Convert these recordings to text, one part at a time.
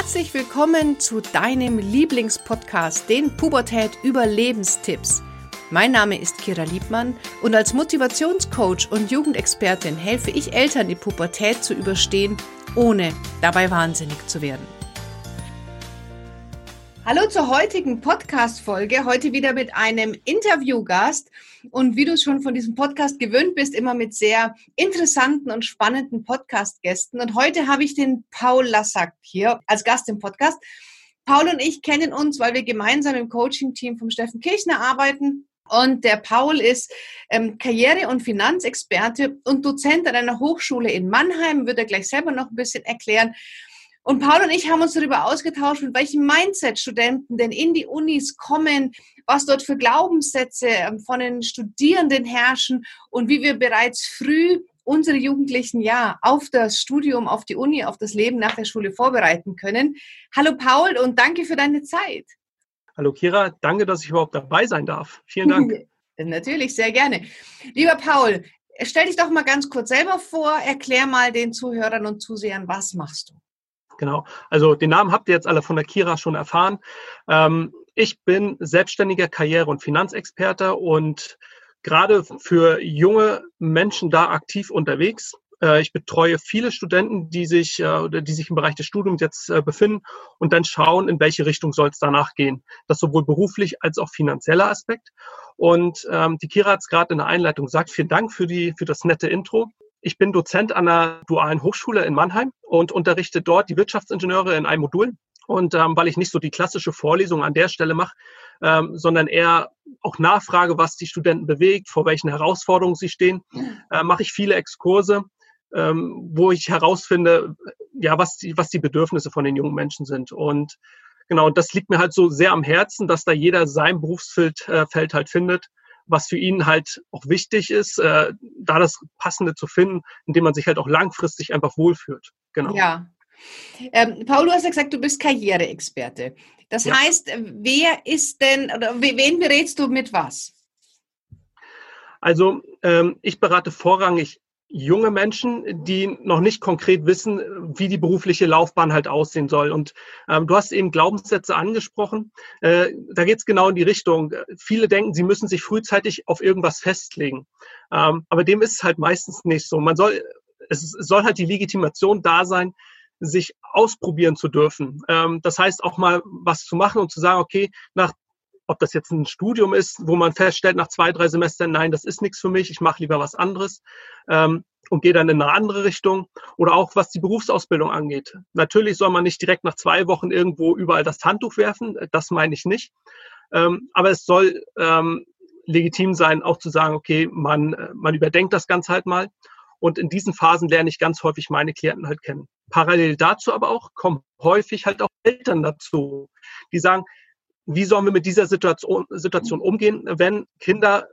Herzlich willkommen zu deinem Lieblingspodcast, den Pubertät Überlebenstipps. Mein Name ist Kira Liebmann und als Motivationscoach und Jugendexpertin helfe ich Eltern, die Pubertät zu überstehen, ohne dabei wahnsinnig zu werden. Hallo zur heutigen Podcast-Folge. Heute wieder mit einem Interviewgast. Und wie du schon von diesem Podcast gewöhnt bist, immer mit sehr interessanten und spannenden Podcast-Gästen. Und heute habe ich den Paul Lassack hier als Gast im Podcast. Paul und ich kennen uns, weil wir gemeinsam im Coaching-Team vom Steffen Kirchner arbeiten. Und der Paul ist ähm, Karriere- und Finanzexperte und Dozent an einer Hochschule in Mannheim, wird er gleich selber noch ein bisschen erklären. Und Paul und ich haben uns darüber ausgetauscht, mit welchem Mindset Studenten denn in die Unis kommen, was dort für Glaubenssätze ähm, von den Studierenden herrschen und wie wir bereits früh unsere Jugendlichen ja auf das Studium, auf die Uni, auf das Leben nach der Schule vorbereiten können. Hallo Paul und danke für deine Zeit. Hallo Kira, danke, dass ich überhaupt dabei sein darf. Vielen Dank. Natürlich, sehr gerne. Lieber Paul, stell dich doch mal ganz kurz selber vor, erklär mal den Zuhörern und Zusehern, was machst du? Genau. Also den Namen habt ihr jetzt alle von der Kira schon erfahren. Ähm, ich bin selbstständiger Karriere- und Finanzexperte und gerade für junge Menschen da aktiv unterwegs. Äh, ich betreue viele Studenten, die sich, äh, die sich im Bereich des Studiums jetzt äh, befinden und dann schauen, in welche Richtung soll es danach gehen. Das sowohl beruflich als auch finanzieller Aspekt. Und ähm, die Kira hat es gerade in der Einleitung gesagt. Vielen Dank für, die, für das nette Intro. Ich bin Dozent an einer dualen Hochschule in Mannheim und unterrichte dort die Wirtschaftsingenieure in einem Modul. Und ähm, weil ich nicht so die klassische Vorlesung an der Stelle mache, ähm, sondern eher auch nachfrage, was die Studenten bewegt, vor welchen Herausforderungen sie stehen, äh, mache ich viele Exkurse, ähm, wo ich herausfinde, ja, was die, was die Bedürfnisse von den jungen Menschen sind. Und genau, das liegt mir halt so sehr am Herzen, dass da jeder sein Berufsfeld äh, Feld halt findet was für ihn halt auch wichtig ist, äh, da das Passende zu finden, indem man sich halt auch langfristig einfach wohlfühlt. Genau. Ja. Ähm, Paul, du hast ja gesagt, du bist Karriereexperte. Das ja. heißt, wer ist denn, oder wen berätst du mit was? Also ähm, ich berate vorrangig junge Menschen, die noch nicht konkret wissen, wie die berufliche Laufbahn halt aussehen soll. Und ähm, du hast eben Glaubenssätze angesprochen. Äh, da geht es genau in die Richtung. Viele denken, sie müssen sich frühzeitig auf irgendwas festlegen. Ähm, aber dem ist es halt meistens nicht so. Man soll, es soll halt die Legitimation da sein, sich ausprobieren zu dürfen. Ähm, das heißt auch mal was zu machen und zu sagen, okay, nach ob das jetzt ein Studium ist, wo man feststellt nach zwei, drei Semestern, nein, das ist nichts für mich, ich mache lieber was anderes ähm, und gehe dann in eine andere Richtung. Oder auch was die Berufsausbildung angeht. Natürlich soll man nicht direkt nach zwei Wochen irgendwo überall das Handtuch werfen, das meine ich nicht. Ähm, aber es soll ähm, legitim sein, auch zu sagen, okay, man, man überdenkt das Ganze halt mal. Und in diesen Phasen lerne ich ganz häufig meine Klienten halt kennen. Parallel dazu aber auch kommen häufig halt auch Eltern dazu, die sagen, wie sollen wir mit dieser Situation, Situation umgehen, wenn Kinder,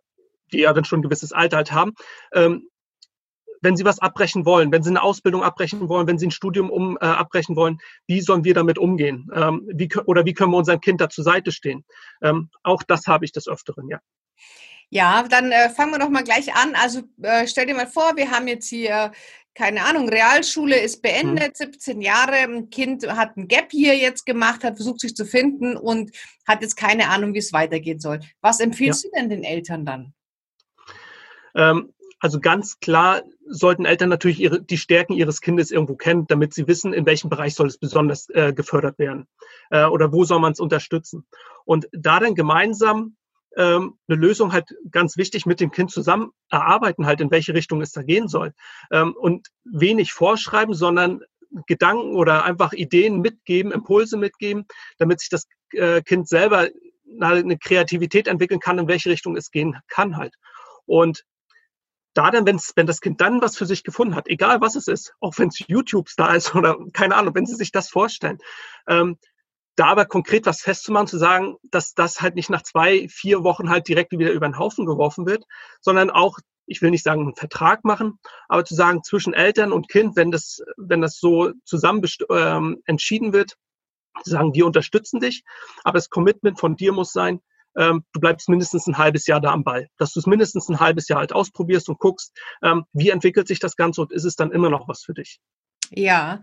die ja dann schon ein gewisses Alter halt haben, ähm, wenn sie was abbrechen wollen, wenn sie eine Ausbildung abbrechen wollen, wenn sie ein Studium um, äh, abbrechen wollen, wie sollen wir damit umgehen? Ähm, wie, oder wie können wir unserem Kind da zur Seite stehen? Ähm, auch das habe ich des Öfteren, ja. Ja, dann äh, fangen wir doch mal gleich an. Also äh, stell dir mal vor, wir haben jetzt hier keine Ahnung, Realschule ist beendet, hm. 17 Jahre, ein Kind hat ein Gap hier jetzt gemacht, hat versucht sich zu finden und hat jetzt keine Ahnung, wie es weitergehen soll. Was empfiehlst ja. du denn den Eltern dann? Ähm, also ganz klar sollten Eltern natürlich ihre, die Stärken ihres Kindes irgendwo kennen, damit sie wissen, in welchem Bereich soll es besonders äh, gefördert werden äh, oder wo soll man es unterstützen. Und da dann gemeinsam ähm, eine Lösung halt ganz wichtig mit dem Kind zusammen erarbeiten, halt in welche Richtung es da gehen soll. Ähm, und wenig vorschreiben, sondern Gedanken oder einfach Ideen mitgeben, Impulse mitgeben, damit sich das äh, Kind selber eine Kreativität entwickeln kann, in welche Richtung es gehen kann halt. Und da dann, wenn's, wenn das Kind dann was für sich gefunden hat, egal was es ist, auch wenn es YouTube da ist oder keine Ahnung, wenn sie sich das vorstellen, ähm, da aber konkret was festzumachen, zu sagen, dass das halt nicht nach zwei, vier Wochen halt direkt wieder über den Haufen geworfen wird, sondern auch, ich will nicht sagen, einen Vertrag machen, aber zu sagen, zwischen Eltern und Kind, wenn das, wenn das so zusammen ähm, entschieden wird, zu sagen, wir unterstützen dich, aber das Commitment von dir muss sein, ähm, du bleibst mindestens ein halbes Jahr da am Ball, dass du es mindestens ein halbes Jahr halt ausprobierst und guckst, ähm, wie entwickelt sich das Ganze und ist es dann immer noch was für dich. Ja.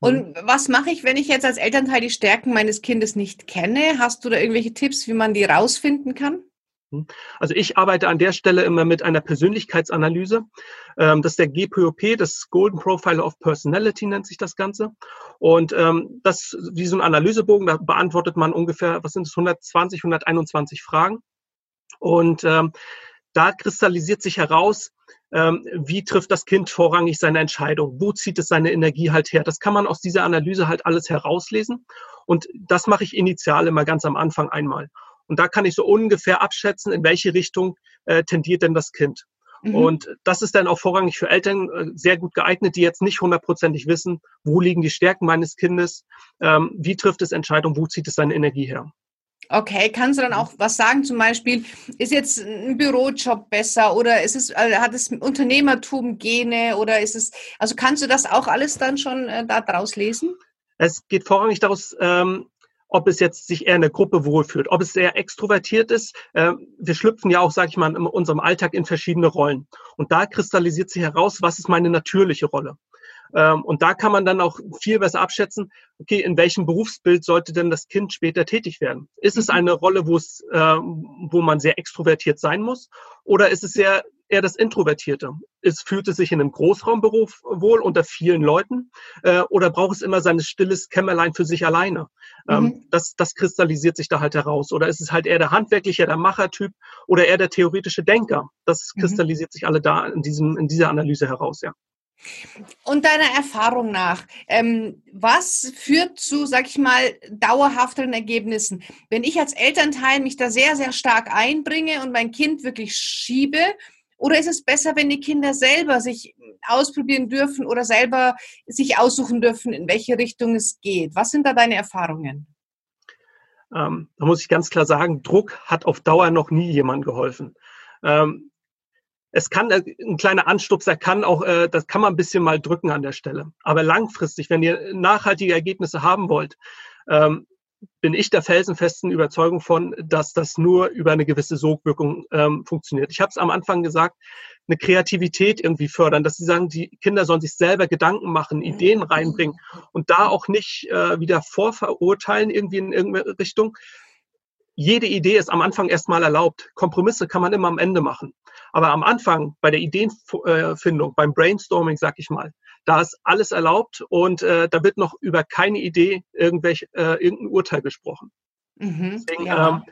Und mhm. was mache ich, wenn ich jetzt als Elternteil die Stärken meines Kindes nicht kenne? Hast du da irgendwelche Tipps, wie man die rausfinden kann? Hm. Also ich arbeite an der Stelle immer mit einer Persönlichkeitsanalyse. Ähm, das ist der GPOP, das Golden Profile of Personality nennt sich das Ganze. Und ähm, das wie so ein Analysebogen, da beantwortet man ungefähr, was sind es, 120, 121 Fragen. Und ähm, da kristallisiert sich heraus, wie trifft das Kind vorrangig seine Entscheidung? Wo zieht es seine Energie halt her? Das kann man aus dieser Analyse halt alles herauslesen. Und das mache ich initial immer ganz am Anfang einmal. Und da kann ich so ungefähr abschätzen, in welche Richtung äh, tendiert denn das Kind. Mhm. Und das ist dann auch vorrangig für Eltern äh, sehr gut geeignet, die jetzt nicht hundertprozentig wissen, wo liegen die Stärken meines Kindes, ähm, wie trifft es Entscheidungen, wo zieht es seine Energie her. Okay, kannst du dann auch was sagen? Zum Beispiel, ist jetzt ein Bürojob besser oder ist es, äh, hat es Unternehmertum Gene oder ist es, also kannst du das auch alles dann schon äh, da draus lesen? Es geht vorrangig daraus, ähm, ob es jetzt sich eher in der Gruppe wohlfühlt, ob es sehr extrovertiert ist. Äh, wir schlüpfen ja auch, sage ich mal, in unserem Alltag in verschiedene Rollen. Und da kristallisiert sich heraus, was ist meine natürliche Rolle. Ähm, und da kann man dann auch viel besser abschätzen, okay, in welchem Berufsbild sollte denn das Kind später tätig werden? Ist es mhm. eine Rolle, wo es, äh, wo man sehr extrovertiert sein muss? Oder ist es sehr eher das Introvertierte. Es fühlt es sich in einem Großraumberuf wohl unter vielen Leuten äh, oder braucht es immer sein stilles Kämmerlein für sich alleine? Ähm, mhm. das, das kristallisiert sich da halt heraus. Oder ist es halt eher der handwerkliche, der Machertyp oder eher der theoretische Denker? Das mhm. kristallisiert mhm. sich alle da in, diesem, in dieser Analyse heraus, ja. Und deiner Erfahrung nach, ähm, was führt zu, sag ich mal, dauerhafteren Ergebnissen? Wenn ich als Elternteil mich da sehr, sehr stark einbringe und mein Kind wirklich schiebe, oder ist es besser, wenn die Kinder selber sich ausprobieren dürfen oder selber sich aussuchen dürfen, in welche Richtung es geht? Was sind da deine Erfahrungen? Ähm, da muss ich ganz klar sagen, Druck hat auf Dauer noch nie jemand geholfen. Ähm, es kann äh, ein kleiner Anstupser kann auch, äh, das kann man ein bisschen mal drücken an der Stelle. Aber langfristig, wenn ihr nachhaltige Ergebnisse haben wollt, ähm, bin ich der felsenfesten Überzeugung von, dass das nur über eine gewisse Sogwirkung ähm, funktioniert. Ich habe es am Anfang gesagt, eine Kreativität irgendwie fördern, dass sie sagen, die Kinder sollen sich selber Gedanken machen, Ideen reinbringen und da auch nicht äh, wieder vorverurteilen irgendwie in irgendeine Richtung, jede Idee ist am Anfang erstmal erlaubt. Kompromisse kann man immer am Ende machen. Aber am Anfang, bei der Ideenfindung, beim Brainstorming, sag ich mal, da ist alles erlaubt und äh, da wird noch über keine Idee irgendwelch, äh, irgendein Urteil gesprochen. Mhm, Deswegen, ja. ähm,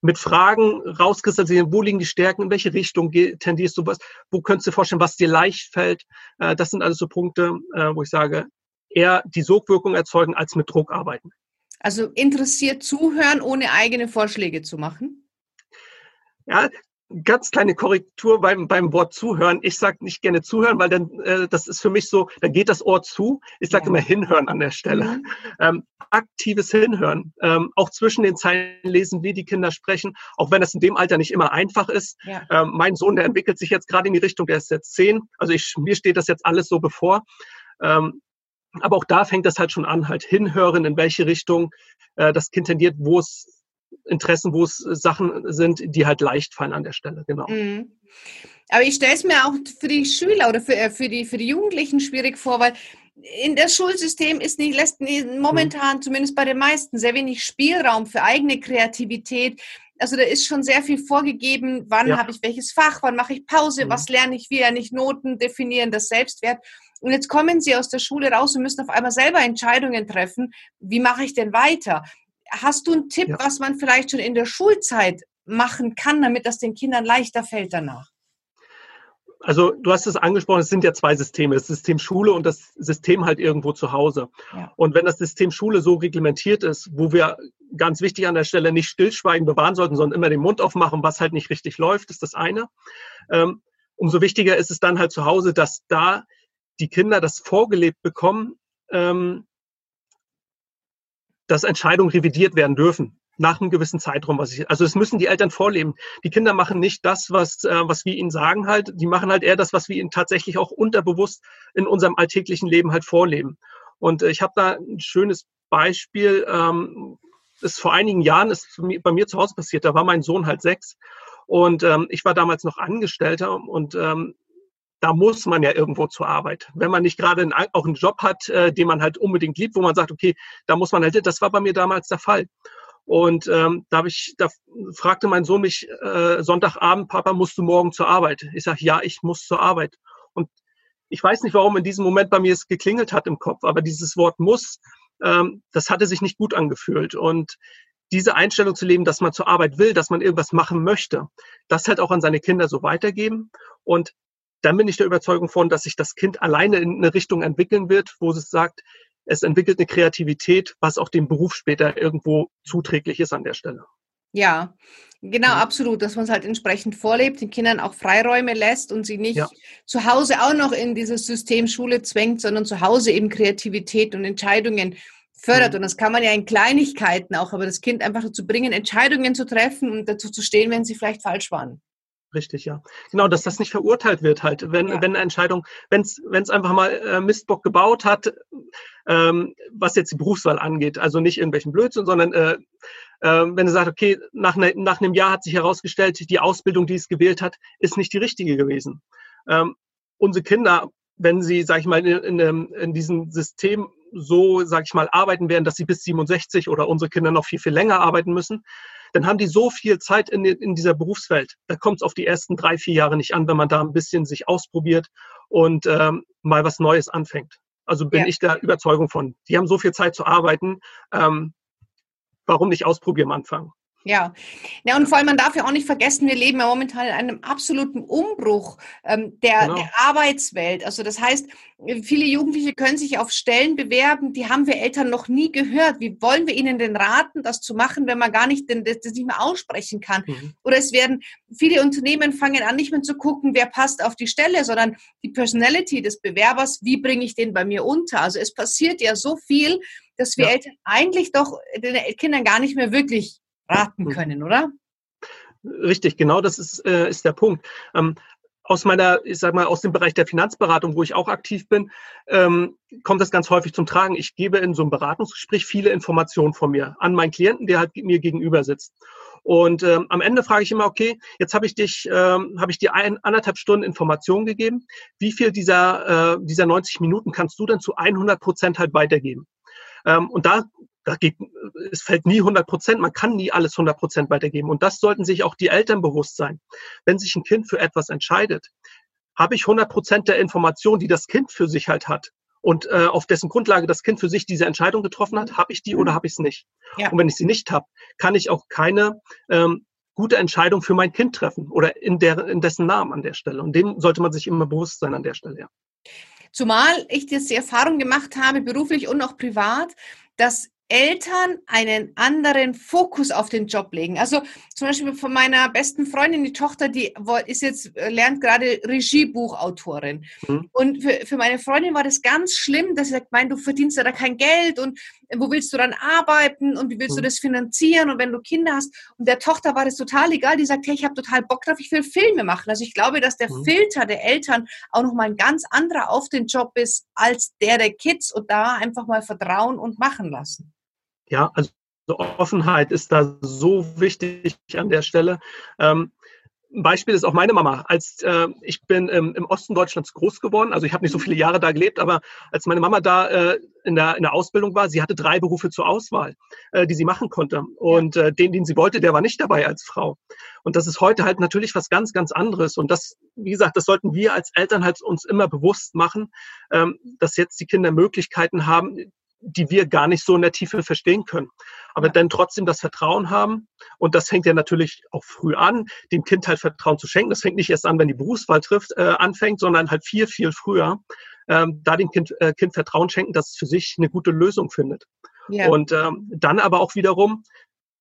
mit Fragen rauskristallisieren, wo liegen die Stärken, in welche Richtung tendierst du was, wo könntest du dir vorstellen, was dir leicht fällt. Äh, das sind alles so Punkte, äh, wo ich sage, eher die Sogwirkung erzeugen, als mit Druck arbeiten. Also interessiert zuhören, ohne eigene Vorschläge zu machen? Ja, ganz kleine Korrektur beim, beim Wort zuhören. Ich sage nicht gerne zuhören, weil dann äh, das ist für mich so, dann geht das Ohr zu. Ich sage ja. immer hinhören an der Stelle. Mhm. Ähm, aktives Hinhören. Ähm, auch zwischen den Zeilen lesen, wie die Kinder sprechen, auch wenn das in dem Alter nicht immer einfach ist. Ja. Ähm, mein Sohn, der entwickelt sich jetzt gerade in die Richtung, der ist jetzt zehn. Also ich, mir steht das jetzt alles so bevor. Ähm, aber auch da fängt das halt schon an, halt hinhören, in welche Richtung äh, das Kind tendiert, wo es Interessen, wo es Sachen sind, die halt leicht fallen an der Stelle, genau. Mhm. Aber ich stelle es mir auch für die Schüler oder für, äh, für, die, für die Jugendlichen schwierig vor, weil in das Schulsystem ist nicht, lässt momentan, mhm. zumindest bei den meisten, sehr wenig Spielraum für eigene Kreativität. Also da ist schon sehr viel vorgegeben, wann ja. habe ich welches Fach, wann mache ich Pause, mhm. was lerne ich, wie ja nicht Noten definieren, das Selbstwert. Und jetzt kommen sie aus der Schule raus und müssen auf einmal selber Entscheidungen treffen. Wie mache ich denn weiter? Hast du einen Tipp, ja. was man vielleicht schon in der Schulzeit machen kann, damit das den Kindern leichter fällt danach? Also du hast es angesprochen, es sind ja zwei Systeme, das System Schule und das System halt irgendwo zu Hause. Ja. Und wenn das System Schule so reglementiert ist, wo wir ganz wichtig an der Stelle nicht Stillschweigen bewahren sollten, sondern immer den Mund aufmachen, was halt nicht richtig läuft, ist das eine. Ähm, umso wichtiger ist es dann halt zu Hause, dass da die Kinder das vorgelebt bekommen, ähm, dass Entscheidungen revidiert werden dürfen nach einem gewissen Zeitraum. Was ich, also es müssen die Eltern vorleben. Die Kinder machen nicht das, was, äh, was wir ihnen sagen halt. Die machen halt eher das, was wir ihnen tatsächlich auch unterbewusst in unserem alltäglichen Leben halt vorleben. Und äh, ich habe da ein schönes Beispiel. Ähm, ist vor einigen Jahren ist bei mir zu Hause passiert. Da war mein Sohn halt sechs und ähm, ich war damals noch Angestellter und ähm, da muss man ja irgendwo zur Arbeit. Wenn man nicht gerade einen, auch einen Job hat, äh, den man halt unbedingt liebt, wo man sagt, okay, da muss man halt, das war bei mir damals der Fall. Und ähm, da, hab ich, da fragte mein Sohn mich äh, Sonntagabend, Papa, musst du morgen zur Arbeit? Ich sage, ja, ich muss zur Arbeit. Und ich weiß nicht, warum in diesem Moment bei mir es geklingelt hat im Kopf, aber dieses Wort muss, ähm, das hatte sich nicht gut angefühlt. Und diese Einstellung zu leben, dass man zur Arbeit will, dass man irgendwas machen möchte, das halt auch an seine Kinder so weitergeben. Und dann bin ich der Überzeugung von, dass sich das Kind alleine in eine Richtung entwickeln wird, wo es sagt, es entwickelt eine Kreativität, was auch dem Beruf später irgendwo zuträglich ist an der Stelle. Ja, genau, mhm. absolut, dass man es halt entsprechend vorlebt, den Kindern auch Freiräume lässt und sie nicht ja. zu Hause auch noch in dieses System Schule zwängt, sondern zu Hause eben Kreativität und Entscheidungen fördert. Mhm. Und das kann man ja in Kleinigkeiten auch, aber das Kind einfach dazu bringen, Entscheidungen zu treffen und dazu zu stehen, wenn sie vielleicht falsch waren. Richtig, ja. Genau, dass das nicht verurteilt wird halt, wenn, ja. wenn eine Entscheidung, wenn es einfach mal äh, Mistbock gebaut hat, ähm, was jetzt die Berufswahl angeht, also nicht irgendwelchen Blödsinn, sondern äh, äh, wenn er sagt, okay, nach, ne, nach einem Jahr hat sich herausgestellt, die Ausbildung, die es gewählt hat, ist nicht die richtige gewesen. Ähm, unsere Kinder, wenn sie, sag ich mal, in, in, in diesem System so, sag ich mal, arbeiten werden, dass sie bis 67 oder unsere Kinder noch viel, viel länger arbeiten müssen, dann haben die so viel Zeit in, in dieser Berufswelt. Da kommt es auf die ersten drei, vier Jahre nicht an, wenn man da ein bisschen sich ausprobiert und ähm, mal was Neues anfängt. Also bin ja. ich der Überzeugung von. Die haben so viel Zeit zu arbeiten. Ähm, warum nicht ausprobieren am Anfang? Ja. ja, und vor allem, man darf ja auch nicht vergessen, wir leben ja momentan in einem absoluten Umbruch ähm, der, genau. der Arbeitswelt. Also das heißt, viele Jugendliche können sich auf Stellen bewerben, die haben wir Eltern noch nie gehört. Wie wollen wir ihnen denn raten, das zu machen, wenn man gar nicht denn, das nicht mehr aussprechen kann? Mhm. Oder es werden, viele Unternehmen fangen an, nicht mehr zu gucken, wer passt auf die Stelle, sondern die Personality des Bewerbers, wie bringe ich den bei mir unter? Also es passiert ja so viel, dass wir ja. Eltern eigentlich doch den Kindern gar nicht mehr wirklich raten hm. können, oder? Richtig, genau das ist, äh, ist der Punkt. Ähm, aus meiner, ich sag mal, aus dem Bereich der Finanzberatung, wo ich auch aktiv bin, ähm, kommt das ganz häufig zum Tragen. Ich gebe in so einem Beratungsgespräch viele Informationen von mir an meinen Klienten, der halt mir gegenüber sitzt. Und ähm, am Ende frage ich immer, okay, jetzt habe ich dich, ähm, habe ich dir ein, anderthalb Stunden Informationen gegeben. Wie viel dieser, äh, dieser 90 Minuten kannst du denn zu 100 Prozent halt weitergeben? Ähm, und da da geht, es fällt nie 100 Prozent, man kann nie alles 100 Prozent weitergeben. Und das sollten sich auch die Eltern bewusst sein. Wenn sich ein Kind für etwas entscheidet, habe ich 100 Prozent der Informationen, die das Kind für sich halt hat. Und äh, auf dessen Grundlage das Kind für sich diese Entscheidung getroffen hat, habe ich die oder habe ich es nicht. Ja. Und wenn ich sie nicht habe, kann ich auch keine ähm, gute Entscheidung für mein Kind treffen oder in, der, in dessen Namen an der Stelle. Und dem sollte man sich immer bewusst sein an der Stelle. Ja. Zumal ich jetzt die Erfahrung gemacht habe, beruflich und auch privat, dass Eltern einen anderen Fokus auf den Job legen. Also zum Beispiel von meiner besten Freundin, die Tochter, die ist jetzt, äh, lernt gerade Regiebuchautorin. Mhm. Und für, für meine Freundin war das ganz schlimm, dass sie sagt, mein, du verdienst ja da kein Geld und äh, wo willst du dann arbeiten und wie willst mhm. du das finanzieren und wenn du Kinder hast. Und der Tochter war das total egal, die sagt, hey, ich habe total Bock drauf, ich will Filme machen. Also ich glaube, dass der mhm. Filter der Eltern auch nochmal ein ganz anderer auf den Job ist als der der Kids und da einfach mal vertrauen und machen lassen. Ja, also Offenheit ist da so wichtig an der Stelle. Ähm, ein Beispiel ist auch meine Mama. Als äh, ich bin ähm, im Osten Deutschlands groß geworden, also ich habe nicht so viele Jahre da gelebt, aber als meine Mama da äh, in, der, in der Ausbildung war, sie hatte drei Berufe zur Auswahl, äh, die sie machen konnte. Und äh, den, den sie wollte, der war nicht dabei als Frau. Und das ist heute halt natürlich was ganz, ganz anderes. Und das, wie gesagt, das sollten wir als Eltern halt uns immer bewusst machen, ähm, dass jetzt die Kinder Möglichkeiten haben, die wir gar nicht so in der Tiefe verstehen können. Aber dann trotzdem das Vertrauen haben. Und das fängt ja natürlich auch früh an, dem Kind halt Vertrauen zu schenken. Das fängt nicht erst an, wenn die Berufswahl trifft, äh, anfängt, sondern halt viel, viel früher. Ähm, da dem kind, äh, kind Vertrauen schenken, dass es für sich eine gute Lösung findet. Ja. Und ähm, dann aber auch wiederum,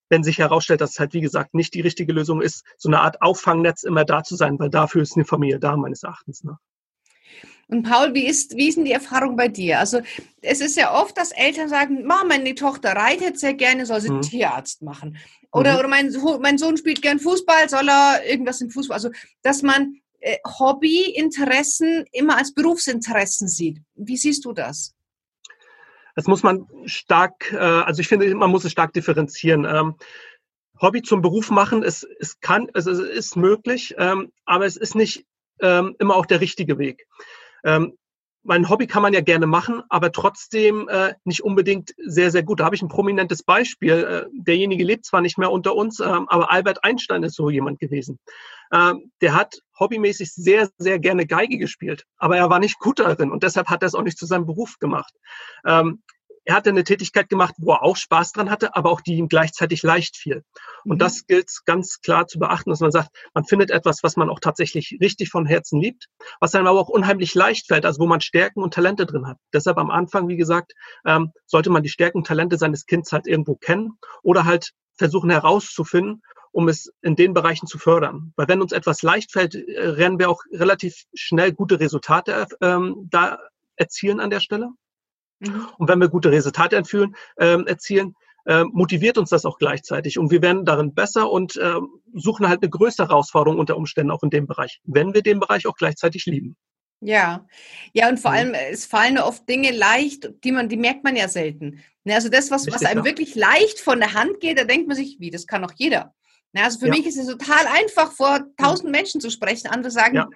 wenn sich herausstellt, dass es halt, wie gesagt, nicht die richtige Lösung ist, so eine Art Auffangnetz immer da zu sein, weil dafür ist eine Familie da, meines Erachtens. Ne? Und Paul, wie ist, wie ist denn die Erfahrung bei dir? Also es ist ja oft, dass Eltern sagen, Mama, meine Tochter reitet sehr gerne, soll sie mhm. Tierarzt machen. Oder, mhm. oder mein, mein Sohn spielt gern Fußball, soll er irgendwas im Fußball. Also dass man äh, Hobbyinteressen immer als Berufsinteressen sieht. Wie siehst du das? Das muss man stark, äh, also ich finde, man muss es stark differenzieren. Ähm, Hobby zum Beruf machen, es, es kann, also es ist möglich, ähm, aber es ist nicht ähm, immer auch der richtige Weg. Ähm, mein Hobby kann man ja gerne machen, aber trotzdem äh, nicht unbedingt sehr, sehr gut. Da habe ich ein prominentes Beispiel. Äh, derjenige lebt zwar nicht mehr unter uns, äh, aber Albert Einstein ist so jemand gewesen. Äh, der hat hobbymäßig sehr, sehr gerne Geige gespielt, aber er war nicht gut darin und deshalb hat er es auch nicht zu seinem Beruf gemacht. Ähm, er hatte eine Tätigkeit gemacht, wo er auch Spaß dran hatte, aber auch die ihm gleichzeitig leicht fiel. Und mhm. das gilt ganz klar zu beachten, dass man sagt, man findet etwas, was man auch tatsächlich richtig von Herzen liebt, was einem aber auch unheimlich leicht fällt, also wo man Stärken und Talente drin hat. Deshalb am Anfang, wie gesagt, ähm, sollte man die Stärken und Talente seines Kindes halt irgendwo kennen oder halt versuchen herauszufinden, um es in den Bereichen zu fördern. Weil wenn uns etwas leicht fällt, äh, rennen wir auch relativ schnell gute Resultate ähm, da erzielen an der Stelle. Mhm. Und wenn wir gute Resultate erfüllen, äh, erzielen, äh, motiviert uns das auch gleichzeitig. Und wir werden darin besser und äh, suchen halt eine größere Herausforderung unter Umständen auch in dem Bereich, wenn wir den Bereich auch gleichzeitig lieben. Ja, ja, und vor allem, es fallen oft Dinge leicht, die man, die merkt man ja selten. Ne, also das, was, was einem wirklich leicht von der Hand geht, da denkt man sich, wie, das kann doch jeder. Ne, also für ja. mich ist es total einfach, vor tausend Menschen zu sprechen. Andere sagen, ja.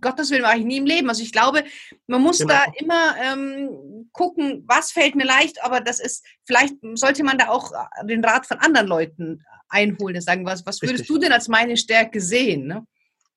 Gottes Willen mache ich nie im Leben. Also ich glaube, man muss genau. da immer ähm, gucken, was fällt mir leicht, aber das ist, vielleicht sollte man da auch äh, den Rat von anderen Leuten einholen, sagen, was, was würdest du denn als meine Stärke sehen? Ne?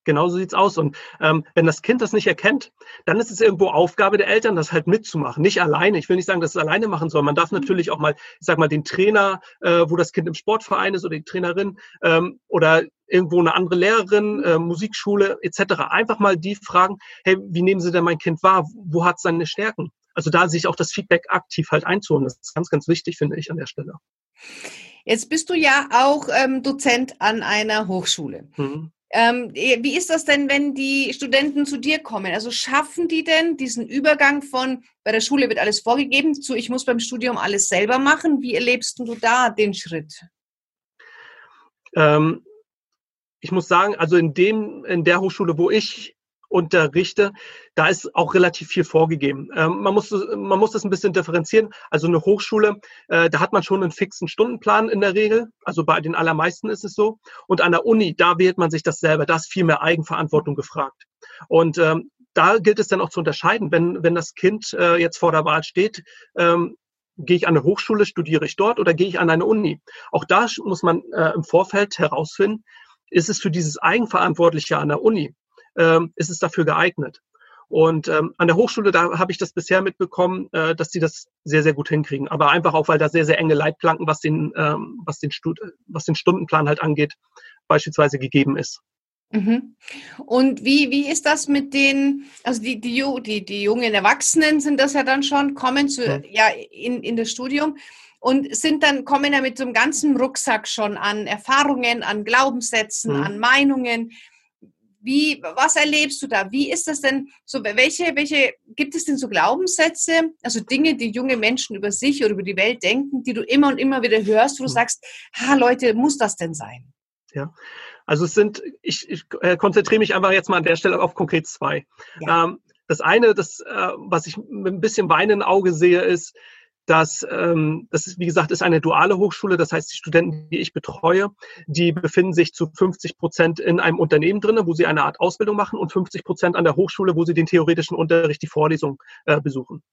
Genau so sieht's aus. Und ähm, wenn das Kind das nicht erkennt, dann ist es irgendwo Aufgabe der Eltern, das halt mitzumachen. Nicht alleine. Ich will nicht sagen, dass es alleine machen soll. Man darf mhm. natürlich auch mal, ich sag mal, den Trainer, äh, wo das Kind im Sportverein ist oder die Trainerin ähm, oder irgendwo eine andere Lehrerin, äh, Musikschule etc. Einfach mal die fragen, hey, wie nehmen Sie denn mein Kind wahr? Wo hat es seine Stärken? Also da sich auch das Feedback aktiv halt einzuholen. Das ist ganz, ganz wichtig, finde ich, an der Stelle. Jetzt bist du ja auch ähm, Dozent an einer Hochschule. Mhm. Ähm, wie ist das denn, wenn die Studenten zu dir kommen? Also schaffen die denn diesen Übergang von, bei der Schule wird alles vorgegeben, zu, ich muss beim Studium alles selber machen? Wie erlebst du da den Schritt? Ähm, ich muss sagen, also in dem, in der Hochschule, wo ich unterrichte, da ist auch relativ viel vorgegeben. Ähm, man, muss, man muss das ein bisschen differenzieren. Also eine Hochschule, äh, da hat man schon einen fixen Stundenplan in der Regel. Also bei den allermeisten ist es so. Und an der Uni, da wählt man sich das selber. Da ist viel mehr Eigenverantwortung gefragt. Und ähm, da gilt es dann auch zu unterscheiden, wenn, wenn das Kind äh, jetzt vor der Wahl steht, ähm, gehe ich an eine Hochschule, studiere ich dort oder gehe ich an eine Uni? Auch da muss man äh, im Vorfeld herausfinden, ist es für dieses Eigenverantwortliche an der Uni, ähm, ist es dafür geeignet. Und ähm, an der Hochschule, da habe ich das bisher mitbekommen, äh, dass die das sehr, sehr gut hinkriegen. Aber einfach auch, weil da sehr, sehr enge Leitplanken, was den, ähm, was den, Stud was den Stundenplan halt angeht, beispielsweise gegeben ist. Mhm. Und wie, wie ist das mit den, also die, die, die, die jungen Erwachsenen sind das ja dann schon, kommen zu, ja, ja in, in das Studium und sind dann, kommen ja mit so einem ganzen Rucksack schon an Erfahrungen, an Glaubenssätzen, mhm. an Meinungen. Wie, was erlebst du da? Wie ist das denn so? Welche, welche, gibt es denn so Glaubenssätze, also Dinge, die junge Menschen über sich oder über die Welt denken, die du immer und immer wieder hörst, wo du mhm. sagst, ha, Leute, muss das denn sein? Ja, also es sind, ich, ich äh, konzentriere mich einfach jetzt mal an der Stelle auf konkret zwei. Ja. Ähm, das eine, das, äh, was ich mit ein bisschen Wein im Auge sehe, ist, dass ähm, das ist, wie gesagt, ist eine duale Hochschule. Das heißt, die Studenten, die ich betreue, die befinden sich zu 50 Prozent in einem Unternehmen drinne, wo sie eine Art Ausbildung machen und 50 Prozent an der Hochschule, wo sie den theoretischen Unterricht, die Vorlesung äh, besuchen.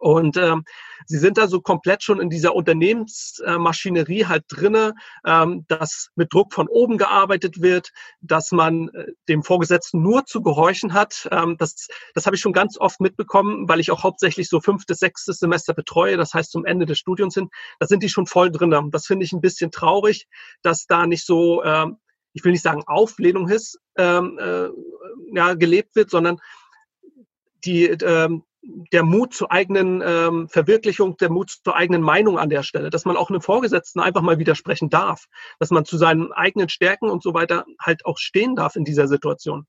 Und ähm, sie sind da so komplett schon in dieser Unternehmensmaschinerie halt drinne, ähm, dass mit Druck von oben gearbeitet wird, dass man äh, dem Vorgesetzten nur zu gehorchen hat. Ähm, das das habe ich schon ganz oft mitbekommen, weil ich auch hauptsächlich so fünftes, sechstes Semester betreue, das heißt zum Ende des Studiums hin. Da sind die schon voll drinne. Das finde ich ein bisschen traurig, dass da nicht so, ähm, ich will nicht sagen Auflehnung ist, ähm, äh, ja, gelebt wird, sondern die, ähm, der Mut zur eigenen ähm, Verwirklichung, der Mut zur eigenen Meinung an der Stelle, dass man auch einem Vorgesetzten einfach mal widersprechen darf, dass man zu seinen eigenen Stärken und so weiter halt auch stehen darf in dieser Situation.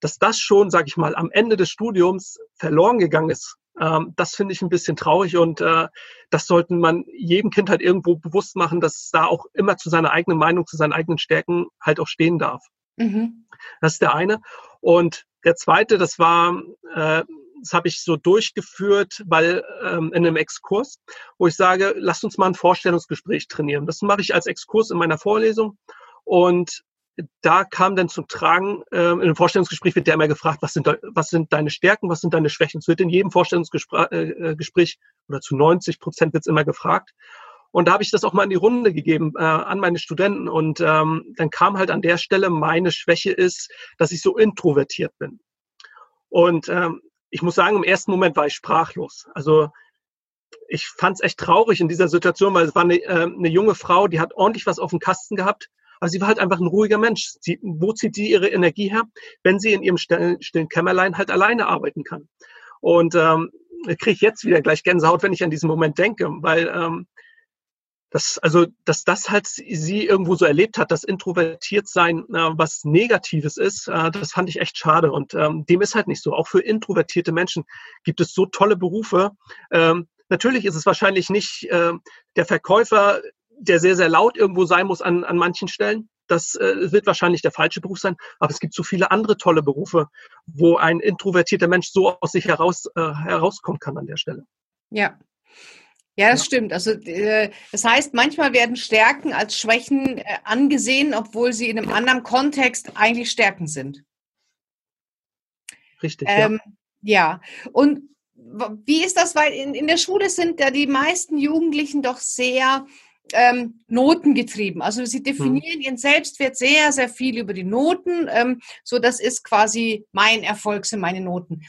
Dass das schon, sage ich mal, am Ende des Studiums verloren gegangen ist, ähm, das finde ich ein bisschen traurig und äh, das sollten man jedem Kind halt irgendwo bewusst machen, dass es da auch immer zu seiner eigenen Meinung, zu seinen eigenen Stärken halt auch stehen darf. Mhm. Das ist der eine. Und der zweite, das war äh, das habe ich so durchgeführt, weil ähm, in einem Exkurs, wo ich sage, lasst uns mal ein Vorstellungsgespräch trainieren. Das mache ich als Exkurs in meiner Vorlesung. Und da kam dann zum Tragen, äh, in einem Vorstellungsgespräch wird der immer gefragt, was sind, was sind deine Stärken, was sind deine Schwächen. Es wird in jedem Vorstellungsgespräch äh, Gespräch, oder zu 90 Prozent wird es immer gefragt. Und da habe ich das auch mal in die Runde gegeben äh, an meine Studenten. Und ähm, dann kam halt an der Stelle, meine Schwäche ist, dass ich so introvertiert bin. Und ähm, ich muss sagen, im ersten Moment war ich sprachlos. Also ich fand es echt traurig in dieser Situation, weil es war eine, äh, eine junge Frau, die hat ordentlich was auf dem Kasten gehabt, aber sie war halt einfach ein ruhiger Mensch. Sie, wo zieht sie ihre Energie her, wenn sie in ihrem stillen, Kämmerlein halt alleine arbeiten kann? Und ähm, kriege ich jetzt wieder gleich Gänsehaut, wenn ich an diesen Moment denke, weil ähm, das, also, dass das halt sie irgendwo so erlebt hat, dass introvertiert sein äh, was Negatives ist, äh, das fand ich echt schade. Und ähm, dem ist halt nicht so. Auch für introvertierte Menschen gibt es so tolle Berufe. Ähm, natürlich ist es wahrscheinlich nicht äh, der Verkäufer, der sehr, sehr laut irgendwo sein muss an, an manchen Stellen. Das äh, wird wahrscheinlich der falsche Beruf sein. Aber es gibt so viele andere tolle Berufe, wo ein introvertierter Mensch so aus sich heraus äh, herauskommen kann an der Stelle. Ja, ja, das stimmt. Also äh, das heißt, manchmal werden Stärken als Schwächen äh, angesehen, obwohl sie in einem anderen Kontext eigentlich Stärken sind. Richtig. Ähm, ja. ja. Und wie ist das? Weil in, in der Schule sind ja die meisten Jugendlichen doch sehr ähm, notengetrieben. Also sie definieren hm. ihren Selbstwert sehr, sehr viel über die Noten. Ähm, so, das ist quasi mein Erfolg, sind meine Noten.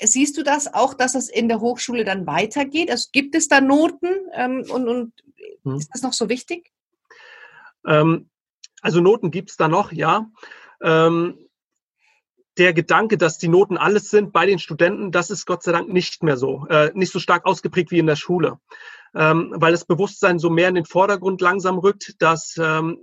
Siehst du das auch, dass es in der Hochschule dann weitergeht? Also gibt es da Noten ähm, und, und hm. ist das noch so wichtig? Ähm, also Noten gibt es da noch, ja. Ähm, der Gedanke, dass die Noten alles sind bei den Studenten, das ist Gott sei Dank nicht mehr so, äh, nicht so stark ausgeprägt wie in der Schule, ähm, weil das Bewusstsein so mehr in den Vordergrund langsam rückt, dass, ähm,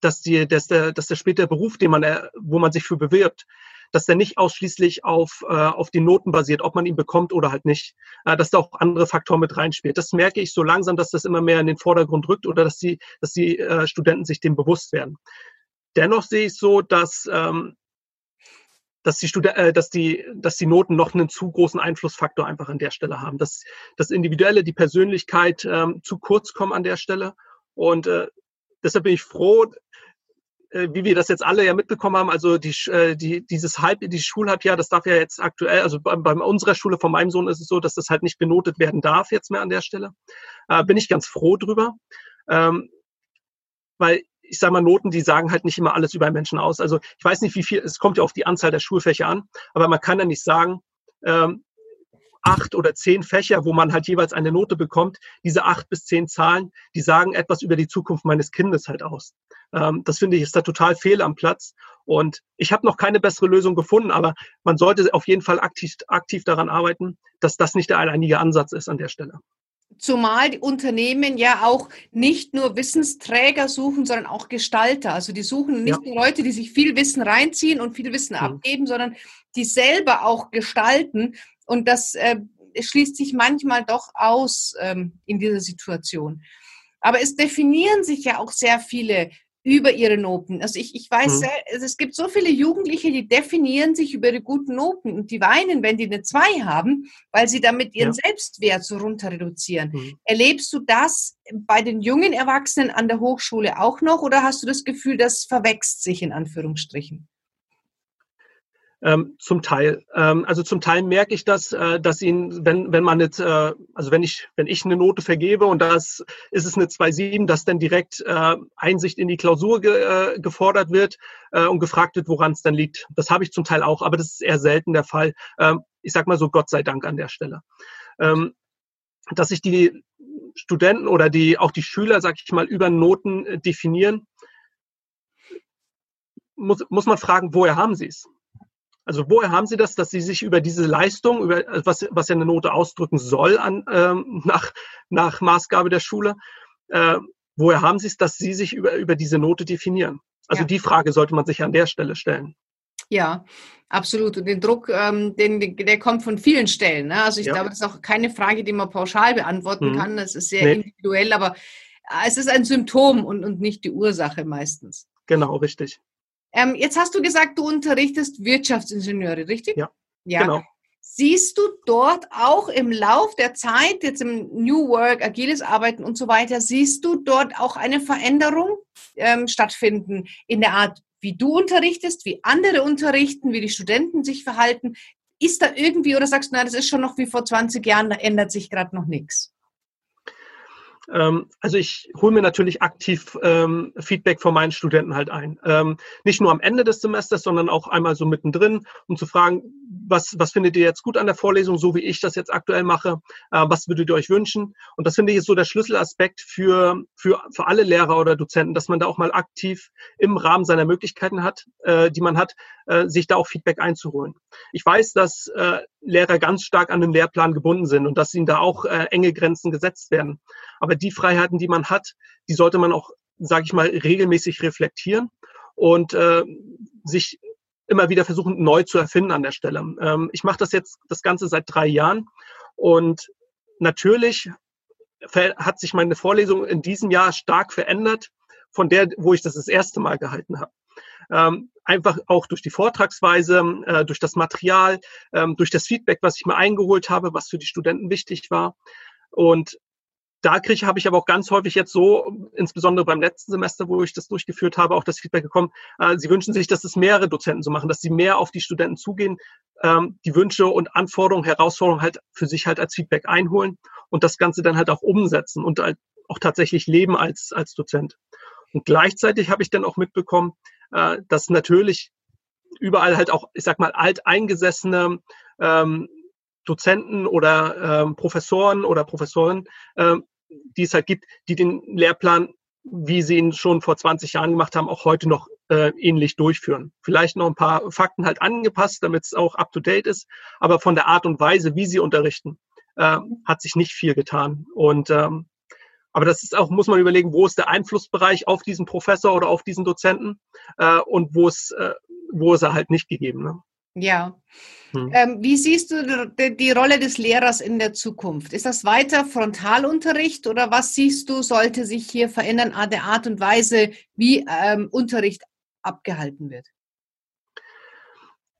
dass, die, dass, der, dass der später Beruf, den man, wo man sich für bewirbt, dass der nicht ausschließlich auf, äh, auf die Noten basiert, ob man ihn bekommt oder halt nicht, äh, dass da auch andere Faktoren mit reinspielt. Das merke ich so langsam, dass das immer mehr in den Vordergrund rückt oder dass die, dass die äh, Studenten sich dem bewusst werden. Dennoch sehe ich so, dass, ähm, dass die, Stud äh, dass, die, dass die Noten noch einen zu großen Einflussfaktor einfach an der Stelle haben, dass das Individuelle, die Persönlichkeit ähm, zu kurz kommen an der Stelle. Und äh, deshalb bin ich froh, wie wir das jetzt alle ja mitbekommen haben, also die, äh, die, dieses Halb, die Schulhalbjahr, das darf ja jetzt aktuell, also bei, bei unserer Schule von meinem Sohn ist es so, dass das halt nicht benotet werden darf jetzt mehr an der Stelle. Äh, bin ich ganz froh drüber. Ähm, weil ich sage mal, Noten, die sagen halt nicht immer alles über Menschen aus. Also ich weiß nicht, wie viel, es kommt ja auf die Anzahl der Schulfächer an, aber man kann ja nicht sagen, ähm, acht oder zehn Fächer, wo man halt jeweils eine Note bekommt, diese acht bis zehn Zahlen, die sagen etwas über die Zukunft meines Kindes halt aus. Ähm, das finde ich ist da total fehl am Platz. Und ich habe noch keine bessere Lösung gefunden, aber man sollte auf jeden Fall aktiv, aktiv daran arbeiten, dass das nicht der alleinige Ansatz ist an der Stelle. Zumal die Unternehmen ja auch nicht nur Wissensträger suchen, sondern auch Gestalter. Also die suchen nicht ja. nur Leute, die sich viel Wissen reinziehen und viel Wissen mhm. abgeben, sondern die selber auch gestalten. Und das äh, schließt sich manchmal doch aus ähm, in dieser Situation. Aber es definieren sich ja auch sehr viele über ihre Noten. Also ich, ich weiß, mhm. es gibt so viele Jugendliche, die definieren sich über die guten Noten und die weinen, wenn die eine 2 haben, weil sie damit ihren ja. Selbstwert so runter reduzieren. Mhm. Erlebst du das bei den jungen Erwachsenen an der Hochschule auch noch oder hast du das Gefühl, das verwächst sich in Anführungsstrichen? Ähm, zum Teil. Ähm, also zum Teil merke ich das, äh, dass ihn, wenn, wenn man jetzt, äh, also wenn ich, wenn ich eine Note vergebe und das ist es eine 2,7, dass dann direkt äh, Einsicht in die Klausur ge, äh, gefordert wird äh, und gefragt wird, woran es dann liegt. Das habe ich zum Teil auch, aber das ist eher selten der Fall. Ähm, ich sag mal so, Gott sei Dank an der Stelle. Ähm, dass sich die Studenten oder die, auch die Schüler, sag ich mal, über Noten äh, definieren, muss, muss man fragen, woher haben sie es? Also woher haben Sie das, dass Sie sich über diese Leistung, über was, was ja eine Note ausdrücken soll an, ähm, nach, nach Maßgabe der Schule, äh, woher haben Sie es, dass Sie sich über, über diese Note definieren? Also ja. die Frage sollte man sich an der Stelle stellen. Ja, absolut. Und den Druck, ähm, den, der kommt von vielen Stellen. Ne? Also ich ja. glaube, das ist auch keine Frage, die man pauschal beantworten mhm. kann. Das ist sehr nee. individuell, aber äh, es ist ein Symptom und, und nicht die Ursache meistens. Genau, richtig. Ähm, jetzt hast du gesagt, du unterrichtest Wirtschaftsingenieure, richtig? Ja. Ja. Genau. Siehst du dort auch im Lauf der Zeit, jetzt im New Work, agiles Arbeiten und so weiter, siehst du dort auch eine Veränderung ähm, stattfinden in der Art, wie du unterrichtest, wie andere unterrichten, wie die Studenten sich verhalten? Ist da irgendwie, oder sagst du, na, das ist schon noch wie vor 20 Jahren, da ändert sich gerade noch nichts? Ähm, also ich hole mir natürlich aktiv ähm, Feedback von meinen Studenten halt ein. Ähm, nicht nur am Ende des Semesters, sondern auch einmal so mittendrin, um zu fragen, was, was findet ihr jetzt gut an der Vorlesung, so wie ich das jetzt aktuell mache? Äh, was würdet ihr euch wünschen? Und das finde ich ist so der Schlüsselaspekt für, für, für alle Lehrer oder Dozenten, dass man da auch mal aktiv im Rahmen seiner Möglichkeiten hat, äh, die man hat, äh, sich da auch Feedback einzuholen. Ich weiß, dass äh, Lehrer ganz stark an den Lehrplan gebunden sind und dass ihnen da auch äh, enge Grenzen gesetzt werden. Aber die Freiheiten, die man hat, die sollte man auch, sage ich mal, regelmäßig reflektieren und äh, sich immer wieder versuchen, neu zu erfinden an der Stelle. Ähm, ich mache das jetzt das Ganze seit drei Jahren und natürlich hat sich meine Vorlesung in diesem Jahr stark verändert von der, wo ich das das erste Mal gehalten habe. Ähm, einfach auch durch die Vortragsweise, äh, durch das Material, ähm, durch das Feedback, was ich mir eingeholt habe, was für die Studenten wichtig war. Und da kriege habe ich aber auch ganz häufig jetzt so, insbesondere beim letzten Semester, wo ich das durchgeführt habe, auch das Feedback bekommen. Äh, sie wünschen sich, dass es mehrere Dozenten so machen, dass sie mehr auf die Studenten zugehen, ähm, die Wünsche und Anforderungen, Herausforderungen halt für sich halt als Feedback einholen und das Ganze dann halt auch umsetzen und halt auch tatsächlich leben als als Dozent. Und gleichzeitig habe ich dann auch mitbekommen, äh, dass natürlich überall halt auch, ich sag mal, alteingesessene ähm, Dozenten oder ähm, Professoren oder Professoren, ähm, die es halt gibt, die den Lehrplan, wie sie ihn schon vor 20 Jahren gemacht haben, auch heute noch äh, ähnlich durchführen. Vielleicht noch ein paar Fakten halt angepasst, damit es auch up-to-date ist, aber von der Art und Weise, wie sie unterrichten, äh, hat sich nicht viel getan. Und ähm, aber das ist auch, muss man überlegen, wo ist der Einflussbereich auf diesen Professor oder auf diesen Dozenten äh, und wo ist, äh, wo ist er halt nicht gegeben. Ne? Ja. Hm. Ähm, wie siehst du die, die, Rolle des Lehrers in der Zukunft? Ist das weiter Frontalunterricht oder was siehst du, sollte sich hier verändern an der Art und Weise, wie ähm, Unterricht abgehalten wird?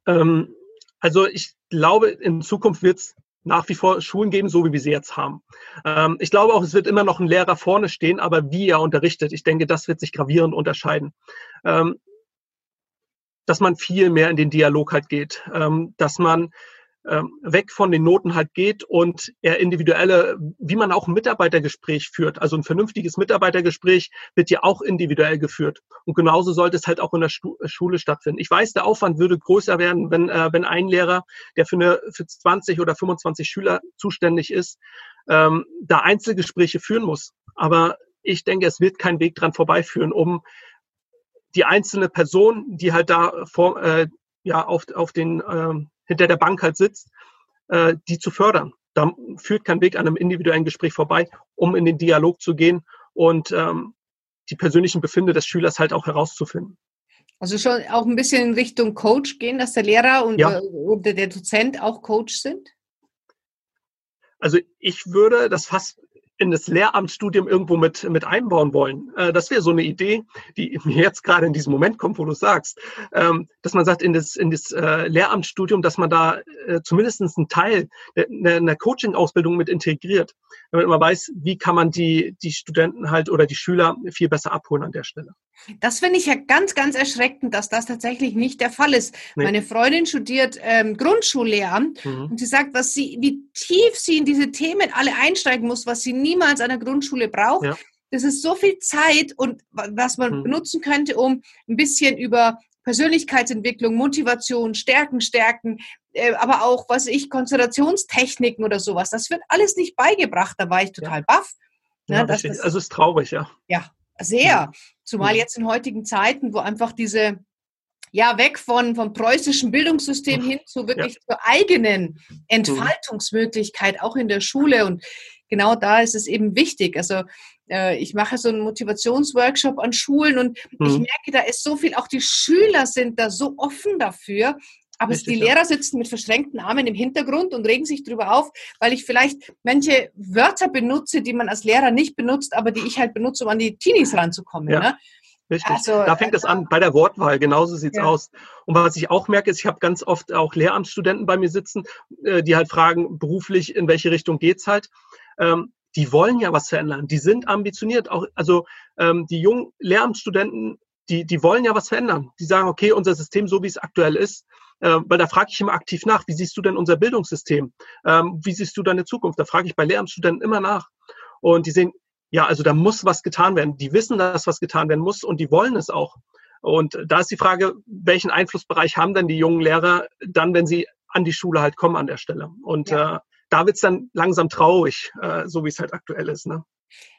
Ähm, also ich glaube, in Zukunft wird es nach wie vor Schulen geben, so wie wir sie jetzt haben. Ähm, ich glaube auch, es wird immer noch ein Lehrer vorne stehen, aber wie er unterrichtet, ich denke, das wird sich gravierend unterscheiden. Ähm, dass man viel mehr in den Dialog halt geht, ähm, dass man weg von den Noten halt geht und eher individuelle, wie man auch ein Mitarbeitergespräch führt. Also ein vernünftiges Mitarbeitergespräch wird ja auch individuell geführt. Und genauso sollte es halt auch in der Schule stattfinden. Ich weiß, der Aufwand würde größer werden, wenn, äh, wenn ein Lehrer, der für, eine, für 20 oder 25 Schüler zuständig ist, ähm, da Einzelgespräche führen muss. Aber ich denke, es wird kein Weg dran vorbeiführen, um die einzelne Person, die halt da vor, äh, ja, auf, auf den ähm, hinter der Bank halt sitzt, äh, die zu fördern. Da führt kein Weg an einem individuellen Gespräch vorbei, um in den Dialog zu gehen und ähm, die persönlichen Befinde des Schülers halt auch herauszufinden. Also schon auch ein bisschen in Richtung Coach gehen, dass der Lehrer und, ja. äh, der Dozent auch Coach sind? Also ich würde das fast in das Lehramtsstudium irgendwo mit, mit einbauen wollen. Äh, das wäre so eine Idee, die mir jetzt gerade in diesem Moment kommt, wo du sagst, ähm, dass man sagt, in das, in das äh, Lehramtsstudium, dass man da äh, zumindest einen Teil einer Coaching-Ausbildung mit integriert, damit man weiß, wie kann man die, die Studenten halt oder die Schüler viel besser abholen an der Stelle. Das finde ich ja ganz, ganz erschreckend, dass das tatsächlich nicht der Fall ist. Nee. Meine Freundin studiert ähm, Grundschullehramt mhm. und sie sagt, was sie, wie tief sie in diese Themen alle einsteigen muss, was sie niemals an der Grundschule braucht. Ja. Das ist so viel Zeit und was man mhm. benutzen könnte, um ein bisschen über Persönlichkeitsentwicklung, Motivation, Stärken, Stärken, äh, aber auch, was ich, Konzentrationstechniken oder sowas. Das wird alles nicht beigebracht. Da war ich total ja. baff. Ne, ja, das, das, also ist traurig, ja. Ja, sehr. Zumal mhm. jetzt in heutigen Zeiten, wo einfach diese, ja, weg von, vom preußischen Bildungssystem hin zu wirklich ja. zur eigenen Entfaltungsmöglichkeit, auch in der Schule. Und genau da ist es eben wichtig. Also äh, ich mache so einen Motivationsworkshop an Schulen und mhm. ich merke, da ist so viel, auch die Schüler sind da so offen dafür, aber Richtig, die Lehrer sitzen mit verschränkten Armen im Hintergrund und regen sich darüber auf, weil ich vielleicht manche Wörter benutze, die man als Lehrer nicht benutzt, aber die ich halt benutze, um an die Teenies ranzukommen. Ja. Ne? Richtig. Also, da fängt es also, an bei der Wortwahl, genauso sieht's ja. aus. Und was ich auch merke, ist, ich habe ganz oft auch Lehramtsstudenten bei mir sitzen, äh, die halt fragen, beruflich, in welche Richtung geht's halt. Ähm, die wollen ja was verändern, die sind ambitioniert. Auch, also ähm, die jungen Lehramtsstudenten die, die wollen ja was verändern. Die sagen, okay, unser System, so wie es aktuell ist, äh, weil da frage ich immer aktiv nach, wie siehst du denn unser Bildungssystem? Ähm, wie siehst du deine Zukunft? Da frage ich bei Lehramtsstudenten immer nach. Und die sehen, ja, also da muss was getan werden. Die wissen, dass was getan werden muss und die wollen es auch. Und da ist die Frage, welchen Einflussbereich haben denn die jungen Lehrer dann, wenn sie an die Schule halt kommen an der Stelle? Und ja. äh, da wird's dann langsam traurig, äh, so wie es halt aktuell ist. Ne?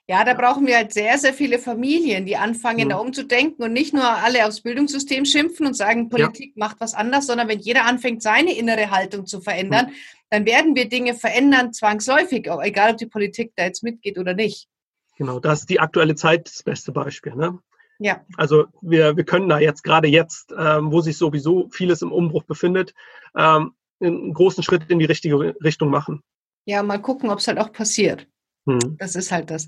Ja, da brauchen wir halt sehr, sehr viele Familien, die anfangen, mhm. da umzudenken und nicht nur alle aufs Bildungssystem schimpfen und sagen, Politik ja. macht was anders, sondern wenn jeder anfängt, seine innere Haltung zu verändern, mhm. dann werden wir Dinge verändern, zwangsläufig, egal ob die Politik da jetzt mitgeht oder nicht. Genau, das ist die aktuelle Zeit das beste Beispiel. Ne? Ja. Also wir, wir können da jetzt gerade jetzt, ähm, wo sich sowieso vieles im Umbruch befindet, ähm, einen großen Schritt in die richtige Richtung machen. Ja, mal gucken, ob es halt auch passiert. Hm. Das ist halt das.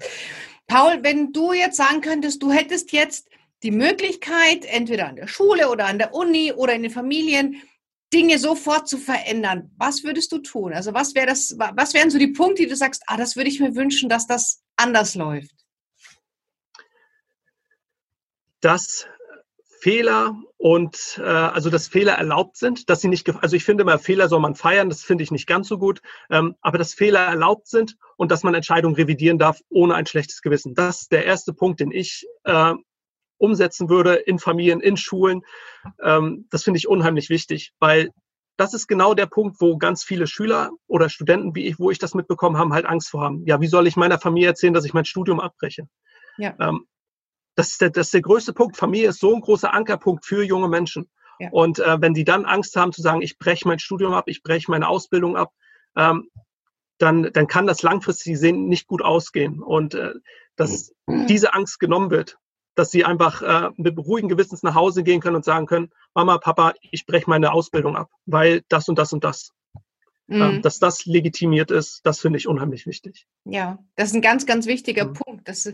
Paul, wenn du jetzt sagen könntest, du hättest jetzt die Möglichkeit, entweder an der Schule oder an der Uni oder in den Familien, Dinge sofort zu verändern, was würdest du tun? Also was wäre das, was wären so die Punkte, die du sagst, ah, das würde ich mir wünschen, dass das anders läuft? Dass Fehler und äh, also dass Fehler erlaubt sind, dass sie nicht, also ich finde mal, Fehler soll man feiern, das finde ich nicht ganz so gut, ähm, aber dass Fehler erlaubt sind und dass man Entscheidungen revidieren darf ohne ein schlechtes Gewissen. Das ist der erste Punkt, den ich äh, umsetzen würde in Familien, in Schulen. Ähm, das finde ich unheimlich wichtig, weil das ist genau der Punkt, wo ganz viele Schüler oder Studenten, wie ich, wo ich das mitbekommen habe, halt Angst vor haben. Ja, wie soll ich meiner Familie erzählen, dass ich mein Studium abbreche? Ja. Ähm, das ist, der, das ist der größte Punkt. Familie ist so ein großer Ankerpunkt für junge Menschen. Ja. Und äh, wenn die dann Angst haben zu sagen, ich breche mein Studium ab, ich breche meine Ausbildung ab, ähm, dann, dann kann das langfristig sehen nicht gut ausgehen. Und äh, dass mhm. diese Angst genommen wird, dass sie einfach äh, mit ruhigen Gewissens nach Hause gehen können und sagen können, Mama, Papa, ich breche meine Ausbildung ab, weil das und das und das. Ähm, mhm. Dass das legitimiert ist, das finde ich unheimlich wichtig. Ja, das ist ein ganz, ganz wichtiger mhm. Punkt. Das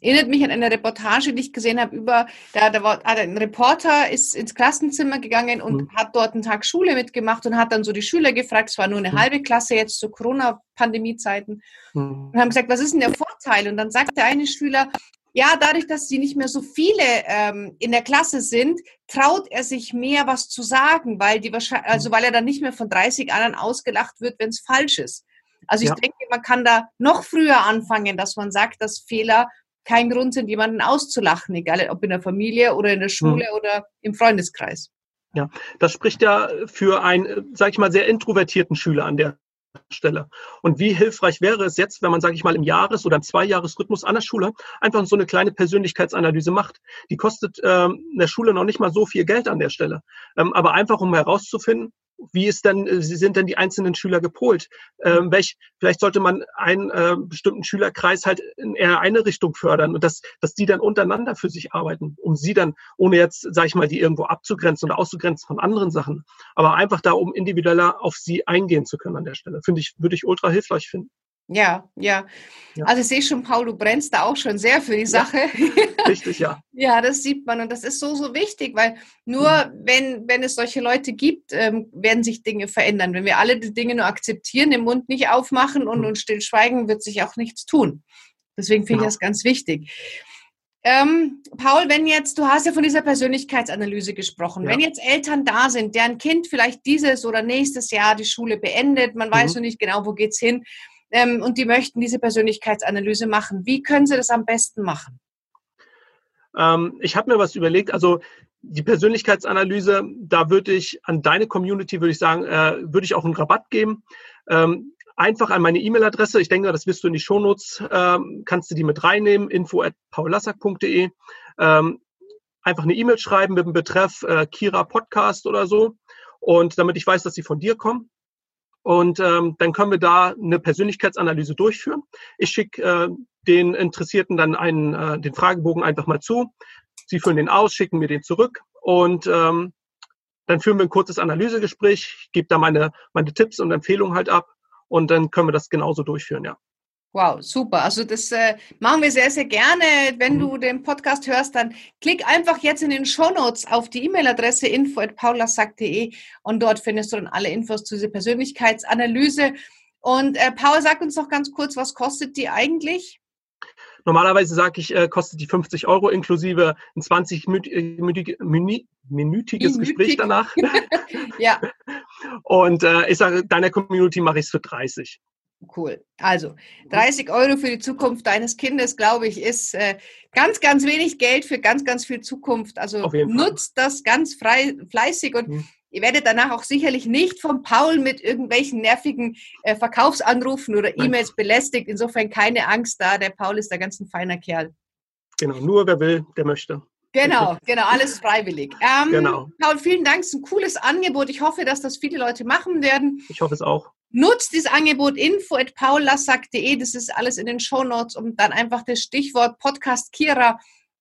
erinnert mich an eine Reportage, die ich gesehen habe über, da, da war ein Reporter ist ins Klassenzimmer gegangen und mhm. hat dort einen Tag Schule mitgemacht und hat dann so die Schüler gefragt, es war nur eine mhm. halbe Klasse jetzt zu Corona-Pandemie-Zeiten mhm. und haben gesagt, was ist denn der Vorteil? Und dann sagt der eine Schüler, ja, dadurch, dass sie nicht mehr so viele ähm, in der Klasse sind, traut er sich mehr, was zu sagen, weil die wahrscheinlich, also weil er dann nicht mehr von 30 anderen ausgelacht wird, wenn es falsch ist. Also ich ja. denke, man kann da noch früher anfangen, dass man sagt, dass Fehler kein Grund sind, jemanden auszulachen, egal ob in der Familie oder in der Schule hm. oder im Freundeskreis. Ja, das spricht ja für einen, sag ich mal, sehr introvertierten Schüler an der Stelle. Und wie hilfreich wäre es jetzt, wenn man, sage ich mal, im Jahres- oder im Zweijahresrhythmus an der Schule einfach so eine kleine Persönlichkeitsanalyse macht. Die kostet ähm, der Schule noch nicht mal so viel Geld an der Stelle. Ähm, aber einfach, um herauszufinden, wie ist denn, äh, wie sind denn die einzelnen Schüler gepolt? Ähm, welch, vielleicht sollte man einen äh, bestimmten Schülerkreis halt in eher eine Richtung fördern und dass, dass die dann untereinander für sich arbeiten, um sie dann, ohne jetzt, sage ich mal, die irgendwo abzugrenzen oder auszugrenzen von anderen Sachen, aber einfach da, um individueller auf sie eingehen zu können an der Stelle. Finde ich, würde ich ultra hilfreich finden. Ja, ja, ja. Also ich sehe schon, Paul, du brennst da auch schon sehr für die Sache. Ja, richtig, ja. ja, das sieht man und das ist so, so wichtig, weil nur mhm. wenn, wenn es solche Leute gibt, ähm, werden sich Dinge verändern. Wenn wir alle die Dinge nur akzeptieren, den Mund nicht aufmachen und, mhm. und still schweigen, wird sich auch nichts tun. Deswegen finde genau. ich das ganz wichtig. Ähm, Paul, wenn jetzt, du hast ja von dieser Persönlichkeitsanalyse gesprochen, ja. wenn jetzt Eltern da sind, deren Kind vielleicht dieses oder nächstes Jahr die Schule beendet, man mhm. weiß noch nicht genau, wo geht's hin, ähm, und die möchten diese Persönlichkeitsanalyse machen. Wie können sie das am besten machen? Ähm, ich habe mir was überlegt. Also die Persönlichkeitsanalyse, da würde ich an deine Community, würde ich sagen, äh, würde ich auch einen Rabatt geben. Ähm, einfach an meine E-Mail-Adresse. Ich denke, das wirst du in die Shownotes, ähm, kannst du die mit reinnehmen, info at. Ähm, einfach eine E-Mail schreiben mit dem Betreff äh, Kira Podcast oder so. Und damit ich weiß, dass sie von dir kommen. Und ähm, dann können wir da eine Persönlichkeitsanalyse durchführen. Ich schicke äh, den Interessierten dann einen, äh, den Fragebogen einfach mal zu. Sie füllen den aus, schicken mir den zurück und ähm, dann führen wir ein kurzes Analysegespräch, gebe da meine, meine Tipps und Empfehlungen halt ab und dann können wir das genauso durchführen, ja. Wow, super. Also das äh, machen wir sehr, sehr gerne. Wenn mhm. du den Podcast hörst, dann klick einfach jetzt in den Show Notes auf die E-Mail-Adresse info.paulasack.de und dort findest du dann alle Infos zu dieser Persönlichkeitsanalyse. Und äh, Paul, sag uns noch ganz kurz, was kostet die eigentlich? Normalerweise sage ich, äh, kostet die 50 Euro inklusive ein 20-minütiges Gespräch danach. ja. Und äh, ich sage, deiner Community mache ich es für 30. Cool. Also 30 Euro für die Zukunft deines Kindes, glaube ich, ist äh, ganz, ganz wenig Geld für ganz, ganz viel Zukunft. Also nutzt das ganz frei, fleißig und mhm. ihr werdet danach auch sicherlich nicht von Paul mit irgendwelchen nervigen äh, Verkaufsanrufen oder E-Mails belästigt. Insofern keine Angst da. Der Paul ist da ganz ein feiner Kerl. Genau, nur wer will, der möchte. Genau, genau, alles freiwillig. Ähm, genau. Paul, vielen Dank, es ist ein cooles Angebot. Ich hoffe, dass das viele Leute machen werden. Ich hoffe es auch. Nutzt dieses Angebot info at paullassack.de, das ist alles in den Show Notes und dann einfach das Stichwort Podcast Kira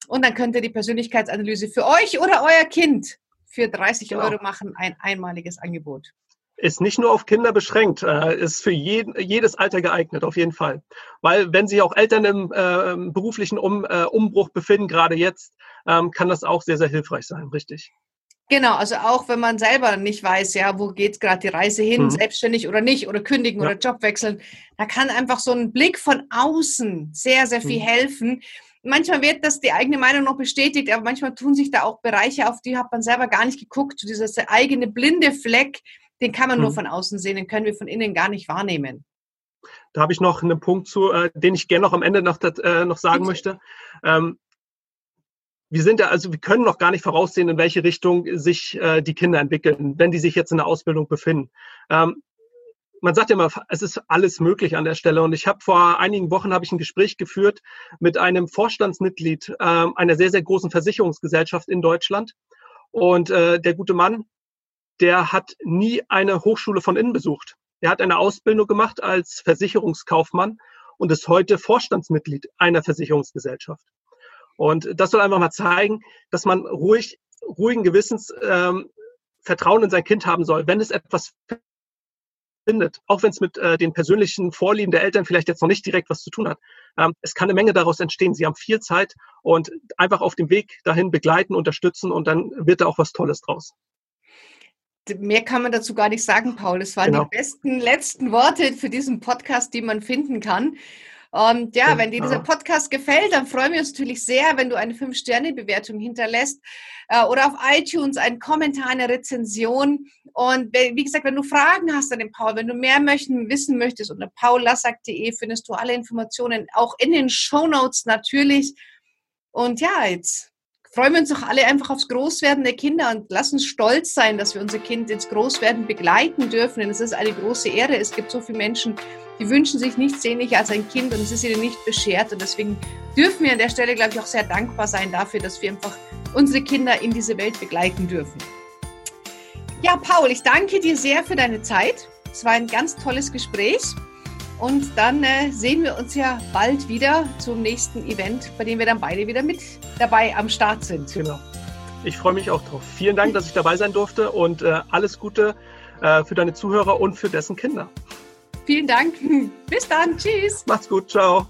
und dann könnt ihr die Persönlichkeitsanalyse für euch oder euer Kind für 30 genau. Euro machen, ein einmaliges Angebot. Ist nicht nur auf Kinder beschränkt, äh, ist für jeden, jedes Alter geeignet, auf jeden Fall. Weil wenn sich auch Eltern im äh, beruflichen um, äh, Umbruch befinden, gerade jetzt, ähm, kann das auch sehr, sehr hilfreich sein, richtig. Genau, also auch wenn man selber nicht weiß, ja, wo geht gerade die Reise hin, mhm. selbstständig oder nicht, oder kündigen ja. oder Job wechseln, da kann einfach so ein Blick von außen sehr, sehr viel mhm. helfen. Manchmal wird das die eigene Meinung noch bestätigt, aber manchmal tun sich da auch Bereiche, auf die hat man selber gar nicht geguckt. So dieser eigene blinde Fleck, den kann man mhm. nur von außen sehen, den können wir von innen gar nicht wahrnehmen. Da habe ich noch einen Punkt zu, äh, den ich gerne noch am Ende noch, äh, noch sagen Bitte. möchte. Ähm, wir sind ja, also wir können noch gar nicht voraussehen, in welche Richtung sich äh, die Kinder entwickeln, wenn die sich jetzt in der Ausbildung befinden. Ähm, man sagt ja immer, es ist alles möglich an der Stelle. Und ich habe vor einigen Wochen habe ich ein Gespräch geführt mit einem Vorstandsmitglied äh, einer sehr, sehr großen Versicherungsgesellschaft in Deutschland. Und äh, der gute Mann, der hat nie eine Hochschule von innen besucht. Er hat eine Ausbildung gemacht als Versicherungskaufmann und ist heute Vorstandsmitglied einer Versicherungsgesellschaft. Und das soll einfach mal zeigen, dass man ruhig, ruhigen Gewissens ähm, Vertrauen in sein Kind haben soll, wenn es etwas findet, auch wenn es mit äh, den persönlichen Vorlieben der Eltern vielleicht jetzt noch nicht direkt was zu tun hat. Ähm, es kann eine Menge daraus entstehen. Sie haben viel Zeit und einfach auf dem Weg dahin begleiten, unterstützen und dann wird da auch was Tolles draus. Mehr kann man dazu gar nicht sagen, Paul. Es waren genau. die besten letzten Worte für diesen Podcast, die man finden kann. Und ja, wenn dir dieser Podcast gefällt, dann freuen wir uns natürlich sehr, wenn du eine 5-Sterne-Bewertung hinterlässt äh, oder auf iTunes einen Kommentar, eine Rezension. Und wie gesagt, wenn du Fragen hast an den Paul, wenn du mehr möchten, wissen möchtest, unter paullassack.de findest du alle Informationen, auch in den Show Notes natürlich. Und ja, jetzt freuen wir uns doch alle einfach aufs Großwerden der Kinder und lassen uns stolz sein, dass wir unser Kind ins Großwerden begleiten dürfen. Denn es ist eine große Ehre. Es gibt so viele Menschen, die wünschen sich nichts sehnlicher als ein Kind und es ist ihnen nicht beschert. Und deswegen dürfen wir an der Stelle, glaube ich, auch sehr dankbar sein dafür, dass wir einfach unsere Kinder in diese Welt begleiten dürfen. Ja, Paul, ich danke dir sehr für deine Zeit. Es war ein ganz tolles Gespräch. Und dann äh, sehen wir uns ja bald wieder zum nächsten Event, bei dem wir dann beide wieder mit dabei am Start sind. Genau. Ich freue mich auch drauf. Vielen Dank, dass ich dabei sein durfte und äh, alles Gute äh, für deine Zuhörer und für dessen Kinder. Vielen Dank. Bis dann. Tschüss. Macht's gut. Ciao.